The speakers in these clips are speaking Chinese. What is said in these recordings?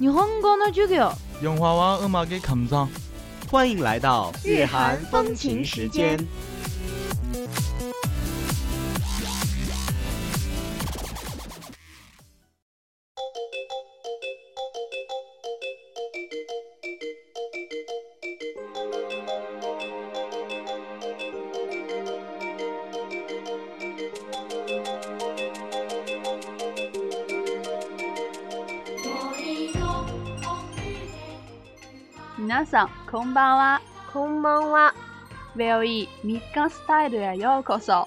日本語の授業。 영화와 음악의 감상 欢迎来到日韩风情时间。 皆さんこんばんは。こんばんは。 VOE ミカスタイルへようこそ，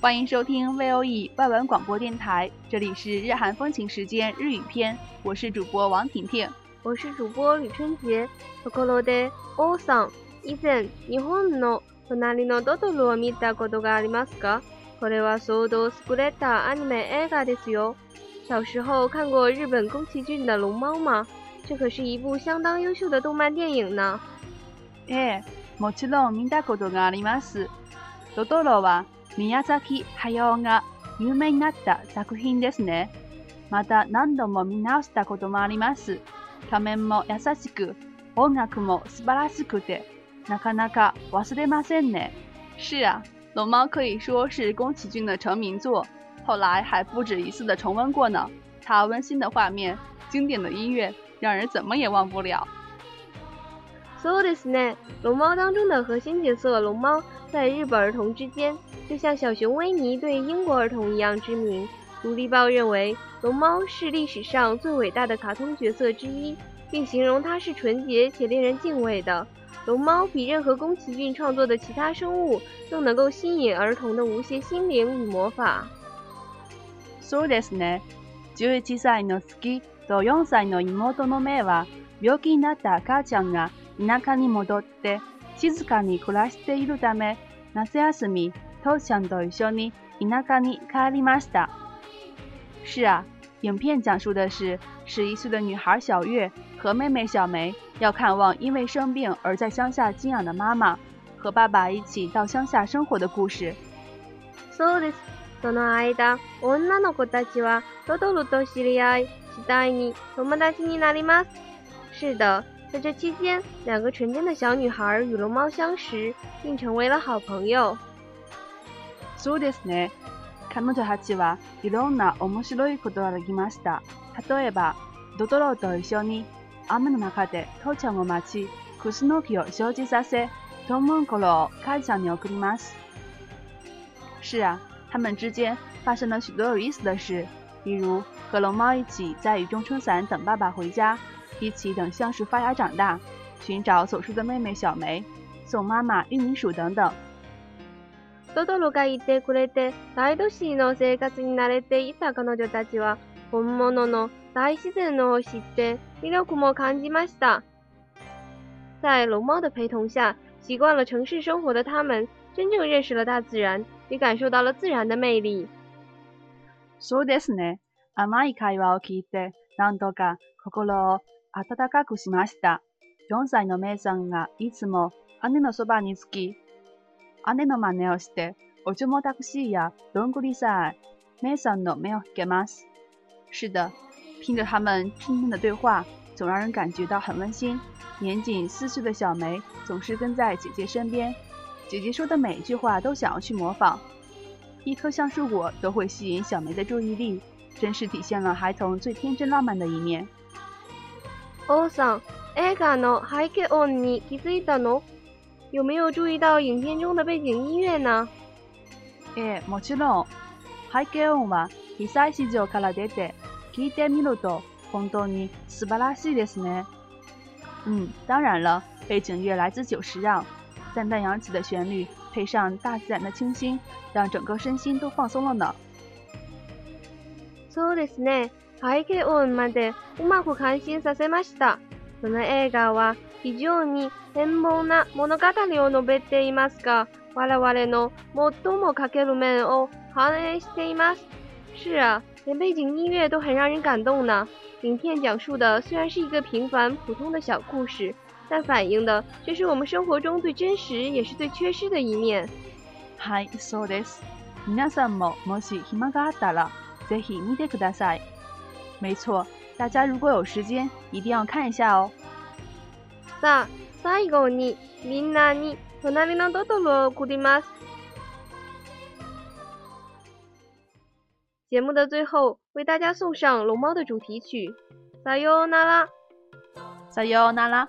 欢迎收听 VOE 外文广播电台，这里是日韩风情时间日语篇，我是主播王婷婷。我是主播吕春杰。ところで、王さん、以前日本の隣のトトロを見たことがありますか？これはソードスクレッタアニメ映画ですよ。小时候看过日本宫崎骏的《龙猫》吗？ 这可是一部相当优秀的动漫电影呢。ええ、もちろん見たことがあります。トトロは宮崎駿が有名になった作品ですね。また何度も見直したこともあります。画面も優しく、音楽も素晴らしくて、なかなか忘れませんね。是啊，龙猫可以说是宫崎骏的成名作，后来还不止一次的重温过呢。它温馨的画面、经典的音乐， 让人怎么也忘不了。そうですね。龙猫当中的核心角色龙猫，在日本儿童之间，就像小熊维尼对英国儿童一样知名。独立报认为，龙猫是历史上最伟大的卡通角色之一，并形容它是纯洁且令人敬畏的。龙猫比任何宫崎骏创作的其他生物更能够吸引儿童的无邪心灵与魔法。そうですね。11歳の月 と4歳の妹のメイは病気になった母ちゃんが田舎に戻って静かに暮らしているため、夏休み、父ちゃんと一緒に田舎に帰りました。是啊，影片讲述的是十一岁的女孩小月和妹妹小梅要看望因为生病而在乡下静养的妈妈和爸爸一起到乡下生活的故事。そうです。その間、女の子たちはトトロと知り合い、次第に友達になります。是的，在这期间，两个纯真的小女孩与龙猫相识，并成为了好朋友。そうですね。彼女たちはいろんな面白いことができました。例えば、ドトロと一緒に雨の中で父ちゃんを待ち、クスノキを生じさせ、トンモンコロを母ちゃんに送ります。是啊，他们之间发生了许多有意思的事，比如 和龙猫一起在雨中撑伞等爸爸回家，一起等橡树发芽长大，寻找走失的妹妹小梅，送妈妈玉米薯等等。トトロがいてくれて、大都市の生活に慣れていた彼女たちは、本物の大自然を知って魅力も感じました。在龙猫的陪同下，习惯了城市生活的他们，真正认识了大自然，也感受到了自然的魅力。そうですね。 甘い会話を聞いて、何度か心を温かくしました。4歳のメイさんがいつも姉のそばにつき、姉の真似をして、我就摸タクシーやどんぐりさえ、イさんの目を引けます。是的，听着他们拼命的对话，总让人感觉到很温馨。年仅四岁的小梅总是跟在姐姐身边，姐姐说的每一句话都想要去模仿。一颗橡树果都会吸引小梅的注意力。真是体现了孩童最天真浪漫的一面。王さん、 映画の背景音に気づいたの？有没有注意到影片中的背景音乐呢？ええ、もちろん。背景音は被災市場から出て聞いてみると本当に素晴らしいですね。嗯，当然了，背景乐来自久石让，淡淡扬起的旋律配上大自然的清新，让整个身心都放松了呢。 そうですね。背景音までうまく感心させました。この映画は非常に変貌な物語を述べていますが、我々の最もかける面を反映しています。是啊，连背景音乐都很让人感动呢。影片讲述的虽然是一个平凡普通的小故事，但反映的却是我们生活中最真实也是最缺失的一面。はい、そうです。皆さんももし暇があったら。ぜひ見てください。没错，大家如果有时间，一定要看一下哦。さあ、最後にみんなに隣のトトロを送ります。节目的最后，为大家送上《龙猫》的主题曲《撒哟那拉》。撒哟那拉。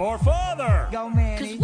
or father. Go, Manny.